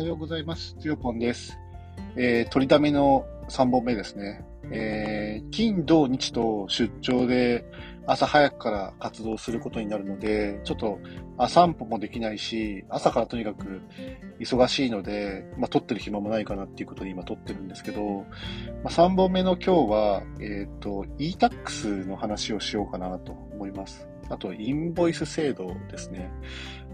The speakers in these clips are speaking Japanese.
はようございます。つよぽんです。えー、取りだめの3本目ですね。えー、金、土、日と出張で朝早くから活動することになるので、ちょっと散歩もできないし、朝からとにかく忙しいので、まあ、撮ってる暇もないかなっていうことで今撮ってるんですけど、まあ、3本目の今日は、えっ、ー、と、e-tax の話をしようかなと思います。あと、インボイス制度ですね。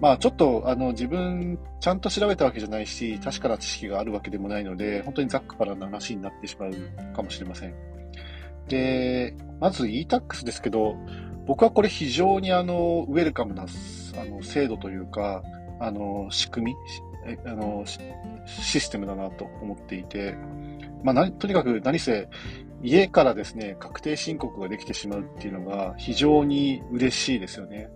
まあ、ちょっと、あの、自分、ちゃんと調べたわけじゃないし、確かな知識があるわけでもないので、本当にざっくばらな話になってしまうかもしれません。で、まず e-tax ですけど、僕はこれ非常にあの、ウェルカムな、あの、制度というか、あの、仕組み、あの、システムだなと思っていて、まあ、とにかく何せ、家からですね、確定申告ができてしまうっていうのが非常に嬉しいですよね。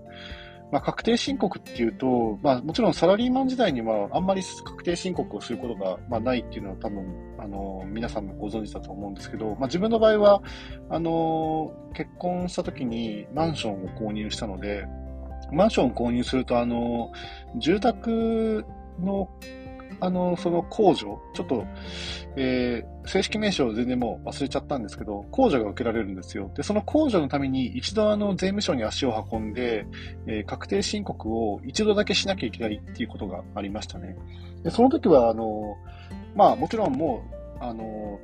まあ、確定申告っていうと、まあ、もちろんサラリーマン時代にはあんまり確定申告をすることが、まあ、ないっていうのは多分、あの、皆さんもご存知だと思うんですけど、まあ、自分の場合は、あの、結婚した時にマンションを購入したので、マンションを購入すると、あの、住宅のあの、その控除、ちょっと、えー、正式名称を全然もう忘れちゃったんですけど、控除が受けられるんですよ。で、その控除のために一度あの、税務署に足を運んで、えー、確定申告を一度だけしなきゃいけないっていうことがありましたね。で、その時は、あの、まあ、もちろんもう、あの、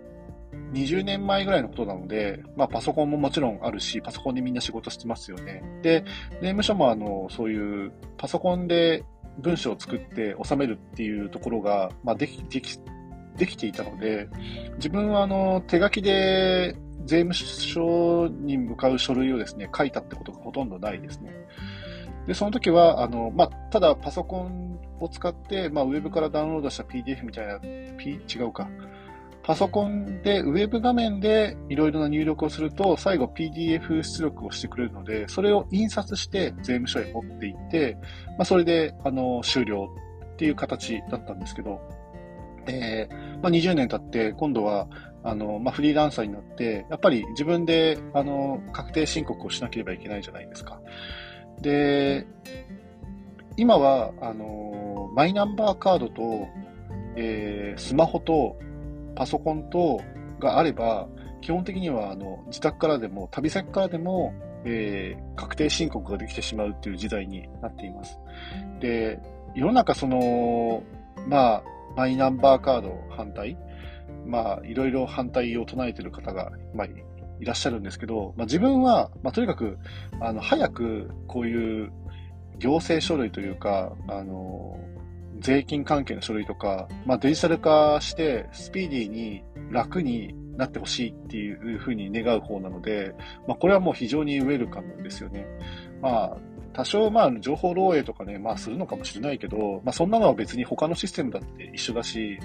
20年前ぐらいのことなので、まあパソコンももちろんあるし、パソコンでみんな仕事してますよね。で、税務署もあの、そういうパソコンで文章を作って収めるっていうところが、まあ、でき、でき、できていたので、自分はあの、手書きで税務署に向かう書類をですね、書いたってことがほとんどないですね。で、その時は、あの、まあ、ただパソコンを使って、まあ、ウェブからダウンロードした PDF みたいな、P、違うか。パソコンで、ウェブ画面でいろいろな入力をすると、最後 PDF 出力をしてくれるので、それを印刷して税務署へ持って行って、まあ、それで、あの、終了っていう形だったんですけど、えー、まあ、20年経って、今度は、あの、まあ、フリーランサーになって、やっぱり自分で、あの、確定申告をしなければいけないじゃないですか。で、今は、あの、マイナンバーカードと、えー、スマホと、パソコンとがあれば、基本的にはあの自宅からでも、旅先からでも、えー、確定申告ができてしまうっていう時代になっています。で、世の中その、まあ、マイナンバーカード反対、まあ、いろいろ反対を唱えている方が、まあ、いらっしゃるんですけど、まあ、自分は、まあ、とにかく、あの、早くこういう行政書類というか、あの、税金関係の書類とか、まあ、デジタル化してスピーディーに楽になってほしいっていうふうに願う方なので、まあ、これはもう非常にウェルカムですよね。まあ、多少、まあ、情報漏洩とかね、まあ、するのかもしれないけど、まあ、そんなのは別に他のシステムだって一緒だし、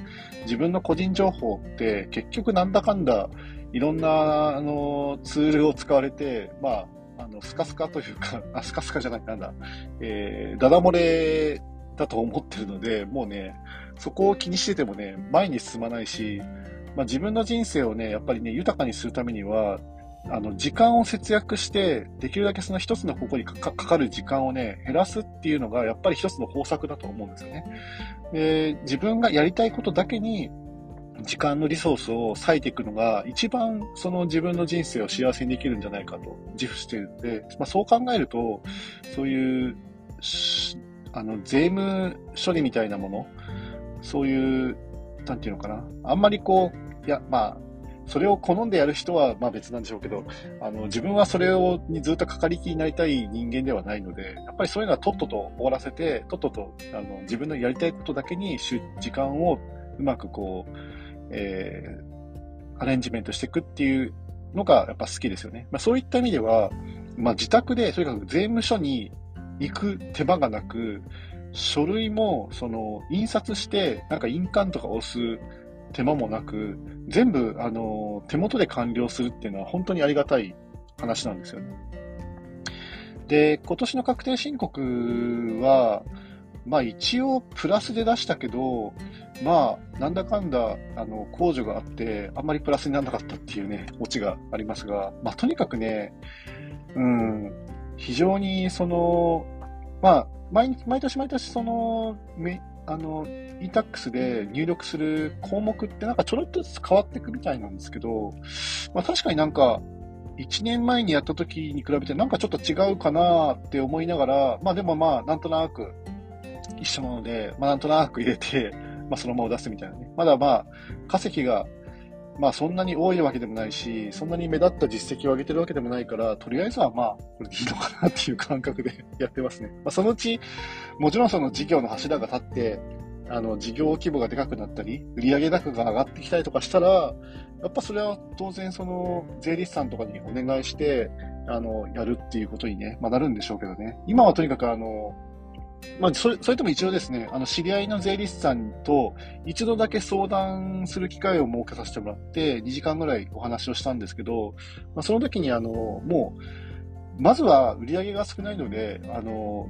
自分の個人情報って結局なんだかんだ、いろんな、あの、ツールを使われて、まあ、あの、スカスカというか、あ、スカスカじゃない、なんだ、えー、ダダ漏れだと思ってるので、もうね、そこを気にしててもね、前に進まないし、まあ、自分の人生をね、やっぱりね、豊かにするためには、あの、時間を節約して、できるだけその一つの方向にかかる時間をね、減らすっていうのが、やっぱり一つの方策だと思うんですよね。で、自分がやりたいことだけに、時間のリソースを割いていくのが、一番その自分の人生を幸せにできるんじゃないかと自負しているので、まあ、そう考えると、そういう、あの、税務処理みたいなもの、そういう、なんていうのかな。あんまりこう、いや、まあ、それを好んでやる人はまあ別なんでしょうけど、あの、自分はそれをにずっとかかりきになりたい人間ではないので、やっぱりそういうのはとっとと終わらせて、とっとと、あの、自分のやりたいことだけに時間をうまくこう、えー、アレンジメントしていくっていうのがやっぱ好きですよね。まあそういった意味では、まあ自宅で、とにかく税務署に行く手間がなく、書類も、その、印刷して、なんか印鑑とか押す手間もなく、全部、あの、手元で完了するっていうのは本当にありがたい話なんですよね。で、今年の確定申告は、まあ一応プラスで出したけど、まあなんだかんだあの控除があってあんまりプラスにならなかったっていうね、オチがありますが、まあとにかくね、うん、非常にその、まあ、毎毎年毎年その、あの、e-tax で入力する項目ってなんかちょろっとずつ変わっていくみたいなんですけど、まあ確かになんか、1年前にやった時に比べてなんかちょっと違うかなって思いながら、まあでもまあなんとなく一緒なので、まあなんとなく入れて、まあそのまま出すみたいなね。まだまあ、稼ぎがまあそんなに多いわけでもないし、そんなに目立った実績を上げてるわけでもないから、とりあえずはまあ、これでいいのかなっていう感覚で やってますね。まあそのうち、もちろんその事業の柱が立って、あの、事業規模がでかくなったり、売上高が上がってきたりとかしたら、やっぱそれは当然その、税理士さんとかにお願いして、あの、やるっていうことにね、まあなるんでしょうけどね。今はとにかくあの、まあ、それ、それとも一応ですね、あの、知り合いの税理士さんと一度だけ相談する機会を設けさせてもらって、2時間ぐらいお話をしたんですけど、まあ、その時にあの、もう、まずは売り上げが少ないので、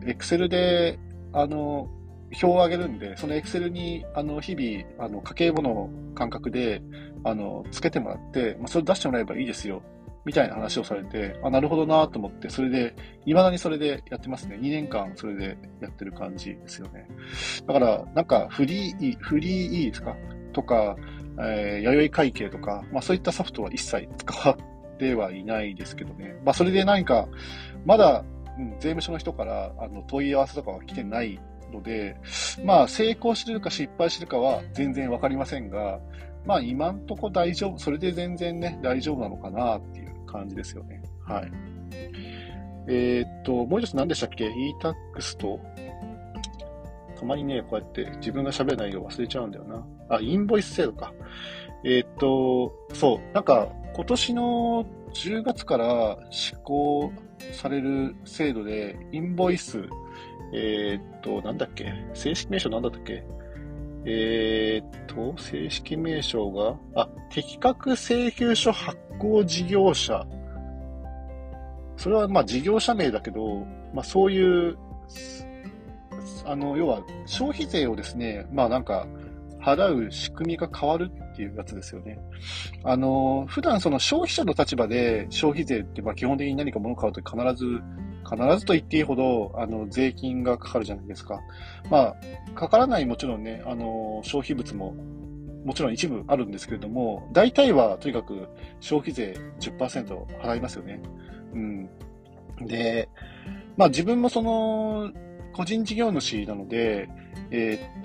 エクセルで、あの、表を上げるんで、そのエクセルに、あの、日々、あの、家計簿の感覚で、あの、つけてもらって、まあ、それ出してもらえばいいですよみたいな話をされて、あ、なるほどなと思って、それで、未だにそれでやってますね。2年間それでやってる感じですよね。だから、なんか、フリー、フリー E ですか？とか、えー、弥生会計とか、まあそういったソフトは一切使ってはいないですけどね。まあそれで何か、まだ、うん、税務署の人から、あの、問い合わせとかは来てないので、まあ成功してるか失敗してるかは全然わかりませんが、まあ今んとこ大丈夫、それで全然ね、大丈夫なのかなっていう感じですよね。はい。えー、っと、もう一つ何でしたっけ ?e-tax と、たまにね、こうやって自分が喋る内容忘れちゃうんだよな。あ、インボイス制度か。えー、っと、そう、なんか今年の10月から施行される制度で、インボイス、えー、っと、なんだっけ？正式名称なんだったっけ？えー、っと、正式名称が、あ、適格請求書発行事業者。それはまあ事業者名だけど、まあそういう、あの、要は消費税をですね、まあなんか、払う仕組みが変わるっていうやつですよね。あの、普段その消費者の立場で消費税ってまあ基本的に何か物を買うと必ず必ずと言っていいほど、あの、税金がかかるじゃないですか。まあ、かからないもちろんね、あの、消費物も、もちろん一部あるんですけれども、大体はとにかく消費税10%払いますよね。うん。で、まあ自分もその、個人事業主なので、えー、っ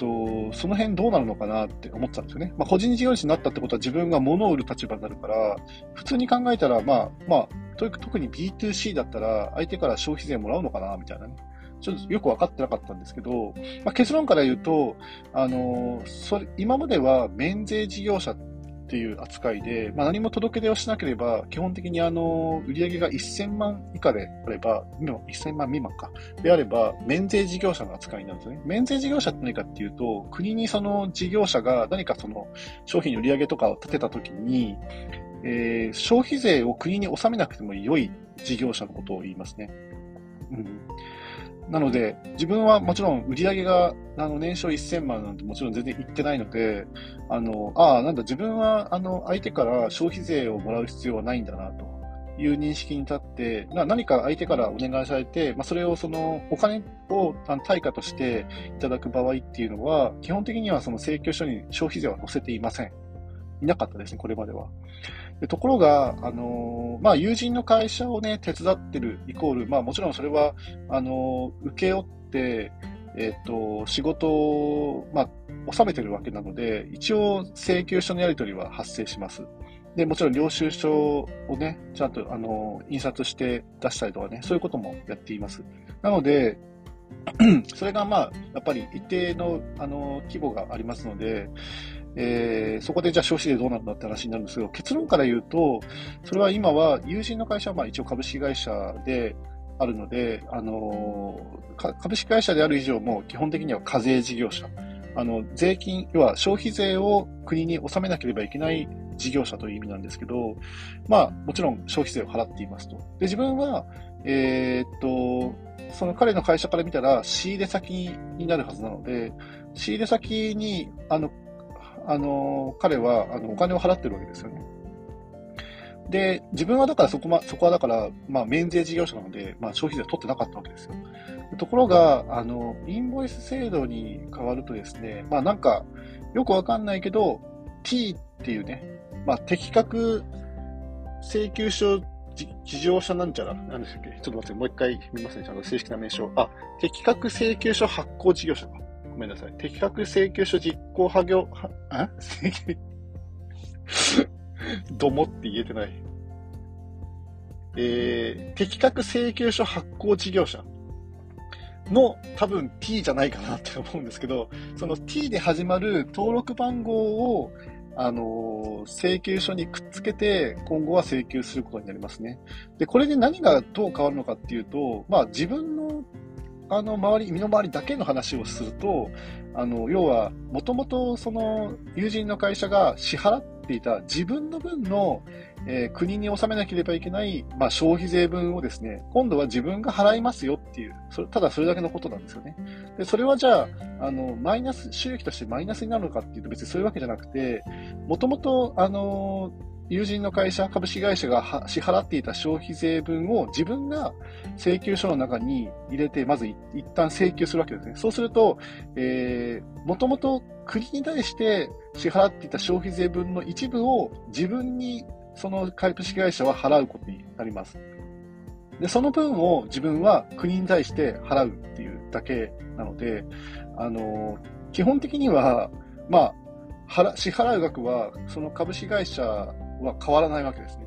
と、その辺どうなるのかなって思ってたんですよね。まあ、個人事業主になったってことは自分が物を売る立場になるから、普通に考えたら、まあ、まあ、特に B2C だったら、相手から消費税もらうのかなみたいなね。ちょっとよく分かってなかったんですけど、まあ、結論から言うと、あの、それ、今までは免税事業者ってっていう扱いで、まあ、何も届け出をしなければ、基本的にあの、売上が1000万以下であれば、1000万未満か、であれば、免税事業者の扱いになるんですね。免税事業者って何かっていうと、国にその事業者が何かその商品の売上とかを立てたときに、えー、消費税を国に納めなくても良い事業者のことを言いますね。うん、なので、自分はもちろん売り上げがあの年商1000万なんてもちろん全然言ってないので、あの、ああ、なんだ、自分はあの相手から消費税をもらう必要はないんだなという認識に立って、何か相手からお願いされて、まあ、それをそのお金を対価としていただく場合っていうのは、基本的にはその請求書に消費税は載せていません。いなかったですね、これまでは。でところが、あのまあ、友人の会社をね、手伝ってるイコール、まあ、もちろんそれは、あの請け負って、えっ、ー、と、仕事を、まあ、納めてるわけなので、一応、請求書のやり取りは発生します。で、もちろん領収書をね、ちゃんと、あの、印刷して出したりとかね、そういうこともやっています。なので、それがまあ、やっぱり一定の、あの、規模がありますので、えー、そこでじゃあ消費税どうなんだって話になるんですけど、結論から言うと、それは今は友人の会社はまあ一応株式会社であるので、あのー、株式会社である以上も基本的には課税事業者。あの、税金、要は消費税を国に納めなければいけない事業者という意味なんですけど、まあ、もちろん消費税を払っていますと。で、自分は、えー、っと、その彼の会社から見たら仕入れ先になるはずなので、仕入れ先に、あの、あの、彼は、あの、お金を払ってるわけですよね。で、自分はだからそこま、そこはだから、まあ、免税事業者なので、まあ、消費税は取ってなかったわけですよ。ところが、あの、インボイス制度に変わるとですね、まあ、なんか、よくわかんないけど、T っていうね、まあ、適格請求書事業者なんちゃら、なんでしたっけ？ちょっと待って、もう一回見ますね。ちゃんと正式な名称。あ、適格請求書発行事業者か。ごめんなさい。適格請求書実行派業、は、あ？請 求どもって言えてない。えー、適格請求書発行事業者の多分 T じゃないかなって思うんですけど、その T で始まる登録番号を、あの請求書にくっつけて、今後は請求することになりますね。で、これで何がどう変わるのかっていうと、まあ自分のあの周り、身の回りだけの話をすると、あの、要は、もともとその友人の会社が支払っていた自分の分の、えー、国に納めなければいけない、まあ、消費税分をですね、今度は自分が払いますよっていう、それただそれだけのことなんですよね。で、それはじゃあ、あの、マイナス、収益としてマイナスになるのかっていうと別にそういうわけじゃなくて、もともと、あの友人の会社、株式会社が支払っていた消費税分を自分が請求書の中に入れて、まず一旦請求するわけですね。そうすると、えー、もともと国に対して支払っていた消費税分の一部を自分にその株式会社は払うことになります。で、その分を自分は国に対して払うっていうだけなので、あの、基本的には、まあ、支払う額は、その株式会社は変わらないわけですね。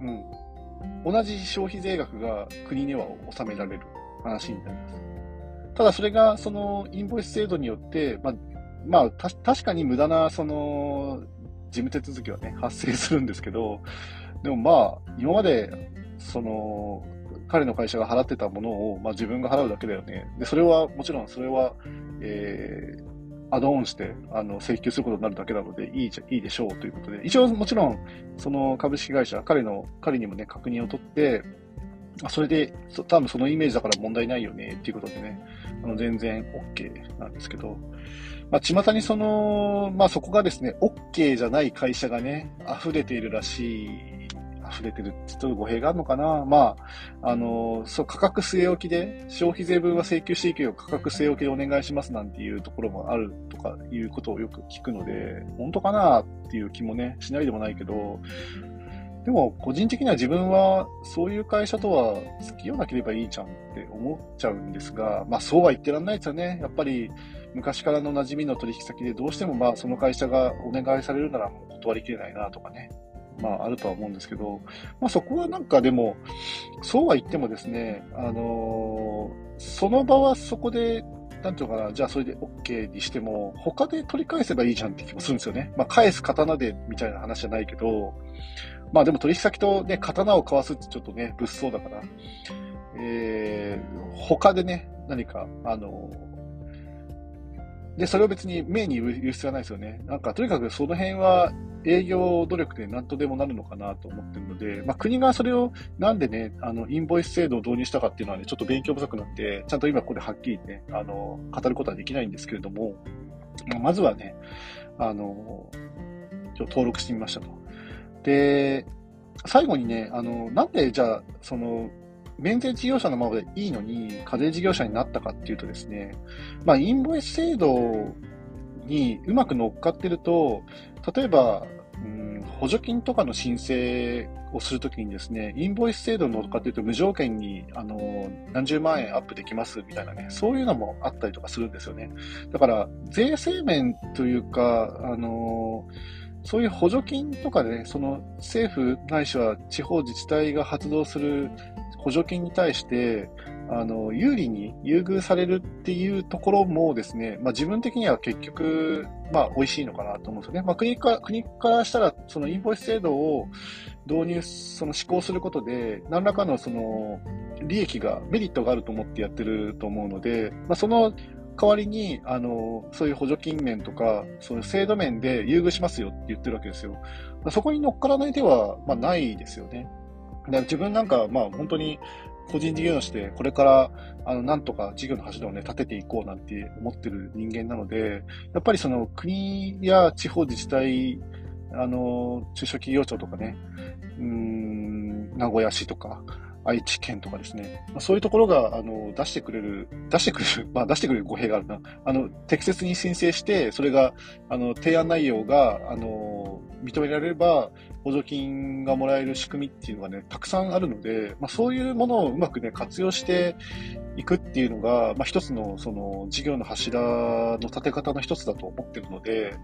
うん。同じ消費税額が国には納められる話になります。ただそれが、その、インボイス制度によって、まあ、まあ、確かに無駄な、その、事務手続きはね、発生するんですけど、でもまあ、今まで、その、彼の会社が払ってたものを、まあ、自分が払うだけだよね。で、それは、もちろんそれは、えー、アドオンして、あの、請求することになるだけなので、いいじゃ、いいでしょうということで、一応もちろん、その株式会社、彼の、彼にもね、確認を取って、それで、多分そのイメージだから問題ないよね、っていうことでね、あの、全然 OK なんですけど、まあ、巷にその、まあ、そこがですね、OK じゃない会社がね、溢れているらしい溢れてるちょっと語弊があるのかな？まあ、あの、そう、価格据え置きで、消費税分は請求していくよ、価格据え置きでお願いしますなんていうところもあるとかいうことをよく聞くので、本当かなっていう気もね、しないでもないけど、でも、個人的には自分は、そういう会社とは付き合わなければいいじゃんって思っちゃうんですが、まあそうは言ってらんないですよね。やっぱり、昔からの馴染みの取引先でどうしてもまあその会社がお願いされるならもう断りきれないなとかね。まあ、あるとは思うんですけど、まあ、そこはなんかでも、そうは言ってもですね、あのー、その場はそこで、なんていうのかな、じゃあそれで OK にしても、他で取り返せばいいじゃんって気もするんですよね。まあ、返す刀でみたいな話じゃないけど、まあでも取引先とね、刀を交わすってちょっとね、物騒だから、えー、他でね、何か、あのー、で、それを別に目に言う必要はないですよね。なんか、とにかくその辺は営業努力で何とでもなるのかなと思ってるので、まあ、国がそれをなんでね、あの、インボイス制度を導入したかっていうのはね、ちょっと勉強不足なんで、ちゃんと今ここではっきりね、あの、語ることはできないんですけれども、まずはね、あの、ちょ登録してみましたと。で、最後にね、あの、なんでじゃあ、その、免税事業者のままでいいのに、課税事業者になったかっていうとですね、まあ、インボイス制度にうまく乗っかってると、例えば、うん、補助金とかの申請をするときにですね、インボイス制度に乗っかってると無条件に、あの、何十万円アップできますみたいなね、そういうのもあったりとかするんですよね。だから、税制面というか、あの、そういう補助金とかでね、その政府ないしは地方自治体が発動する補助金に対して、あの、有利に優遇されるっていうところもですね、まあ自分的には結局、まあ美味しいのかなと思うんですよね。まあ国か国からしたら、そのインボイス制度を導入、その施行することで、何らかのその利益が、メリットがあると思ってやってると思うので、まあその代わりに、あの、そういう補助金面とか、そういう制度面で優遇しますよって言ってるわけですよ。そこに乗っからない手は、まあないですよね。だから自分なんか、まあ本当に個人事業主でこれから、あの、なんとか事業の柱をね、立てていこうなんて思ってる人間なので、やっぱりその国や地方自治体、あの、中小企業庁とかね、うーん、名古屋市とか、愛知県とかですね、まあ、そういうところが、あの、出してくれる、出してくれる、まあ出してくれる語弊があるな。あの、適切に申請して、それが、あの、提案内容が、あの、認められれば、補助金がもらえる仕組みっていうのがね、たくさんあるので、まあそういうものをうまくね、活用していくっていうのが、まあ一つの、その、事業の柱の立て方の一つだと思ってるので、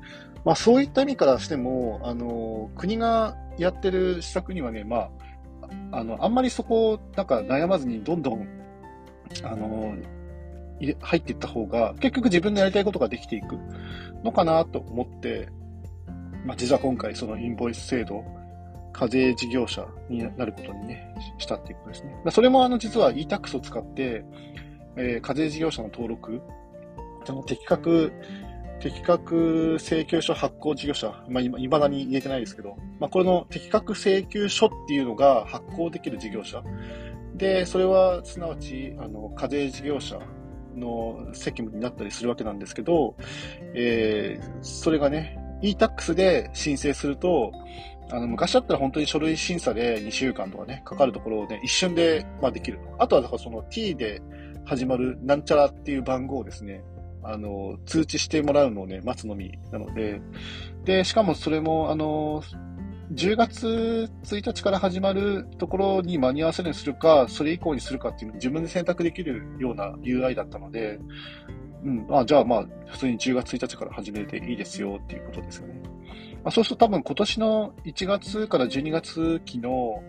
まあそういった意味からしても、あの、国がやってる施策にはね、まあ、あの、あんまりそこを、なんか悩まずにどんどん、あの、入っていった方が、結局自分のやりたいことができていくのかなと思って、まあ、実は今回そのインボイス制度、課税事業者になることにね、したっていうことですね。まあ、それもあの実は e-tax を使って、えー、課税事業者の登録、その適格適格請求書発行事業者、まあ、いまだに言えてないですけど、まあ、これの適格請求書っていうのが発行できる事業者。で、それはすなわち、あの、課税事業者の責務になったりするわけなんですけど、えー、それがね、e-tax で申請すると、あの、昔だったら本当に書類審査で2週間とかね、かかるところをね、一瞬で、まあできる。あとは、だからその t で始まるなんちゃらっていう番号をですね、あの、通知してもらうのをね、待つのみなので、で、しかもそれも、あの、10月1日から始まるところに間に合わせるにするか、それ以降にするかっていうのを自分で選択できるような UI だったので、うん、あじゃあまあ、普通に10月1日から始めていいですよっていうことですよね。まあ、そうすると多分今年の1月から12月期の、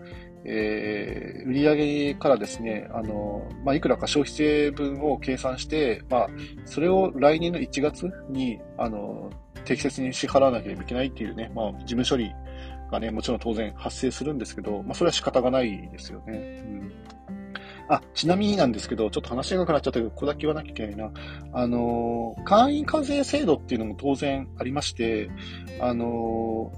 えー、売上からですね、あの、まあ、いくらか消費税分を計算して、まあ、それを来年の1月に、あの、適切に支払わなければいけないっていうね、まあ、事務処理がね、もちろん当然発生するんですけど、まあ、それは仕方がないですよね。うん。あ、ちなみになんですけど、ちょっと話が長くなっちゃったけど、ここだけ言わなきゃいけないな。あの、会員課税制度っていうのも当然ありまして、あの、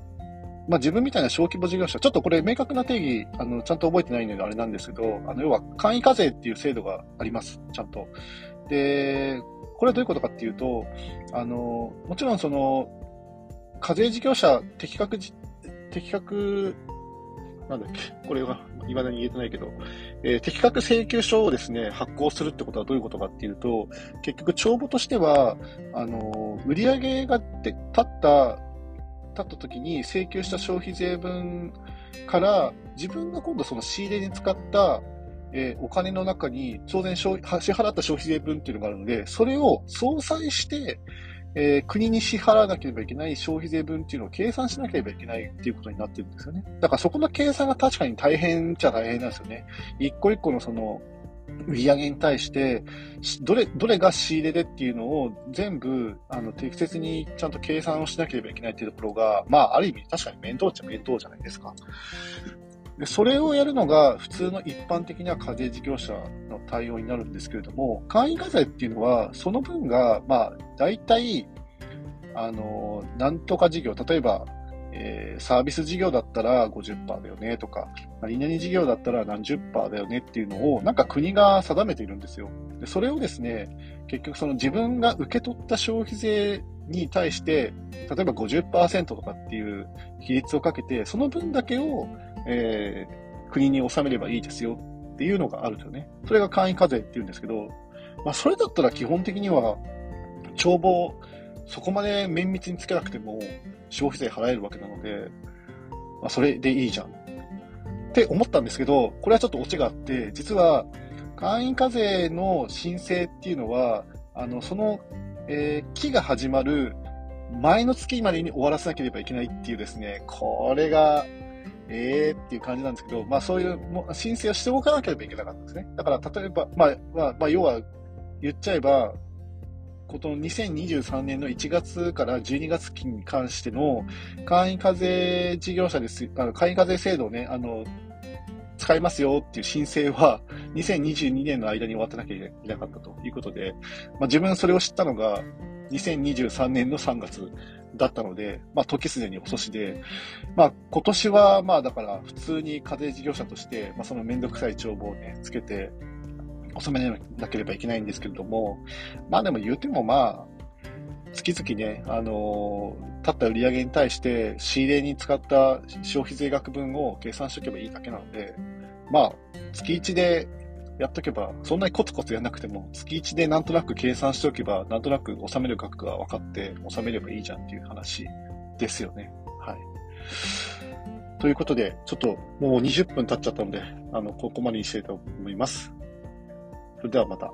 まあ、自分みたいな小規模事業者、ちょっとこれ明確な定義、あの、ちゃんと覚えてないのであれなんですけど、あの、要は簡易課税っていう制度があります、ちゃんと。で、これはどういうことかっていうと、あの、もちろんその、課税事業者適格、適格、なんだっけ、これは未だに言えてないけど、えー、適格請求書をですね、発行するってことはどういうことかっていうと、結局帳簿としては、あの、売上が立ったった時に請求した消費税分から自分が今度その仕入れに使った、えー、お金の中に当然支払った消費税分っていうのがあるので、それを相殺して、えー、国に支払わなければいけない消費税分っていうのを計算しなければいけないっていうことになってるんですよね。だからそこの計算が確かに大変っちゃ大変なんですよね。一個一個のその売上に対して、どれ、どれが仕入れでっていうのを全部、あの、適切にちゃんと計算をしなければいけないっていうところが、まあ、ある意味確かに面倒っちゃ面倒じゃないですか。でそれをやるのが普通の一般的な課税事業者の対応になるんですけれども、簡易課税っていうのは、その分が、まあ、大体、あの、なんとか事業、例えば、えー、サービス事業だったら50%だよねとか、何々事業だったら何十パーだよねっていうのを、なんか国が定めているんですよ。でそれをですね、結局その自分が受け取った消費税に対して、例えば50%とかっていう比率をかけて、その分だけを、えー、国に納めればいいですよっていうのがあるんですよね。それが簡易課税っていうんですけど、まあそれだったら基本的には、帳簿、そこまで綿密につけなくても消費税払えるわけなので、まあそれでいいじゃんって思ったんですけど、これはちょっとオチがあって、実は、会員課税の申請っていうのは、あの、その、えー、期が始まる前の月までに終わらせなければいけないっていうですね、これが、ええー、っていう感じなんですけど、まあそういう申請をしておかなければいけなかったんですね。だから例えば、まあ、まあ、まあ、要は言っちゃえば、ことの2023年の1月から12月期に関しての会員課税事業者です、あの会員課税制度をね、あの、使いますよっていう申請は、2022年の間に終わってなきゃいけなかったということで、まあ、自分それを知ったのが、2023年の3月だったので、まあ、時すでに遅しで、まあ、今年は、まあ、だから、普通に課税事業者として、まあ、そのめんどくさい帳簿をね、つけて、納めなければいけないんですけれども、まあでも言うてもまあ、月々ね、あのー、立った売り上げに対して仕入れに使った消費税額分を計算しておけばいいだけなので、まあ、月1でやっとけば、そんなにコツコツやんなくても、月1でなんとなく計算しておけば、なんとなく納める額が分かって納めればいいじゃんっていう話ですよね。はい。ということで、ちょっともう20分経っちゃったので、あの、ここまでにしたいと思います。それではまた。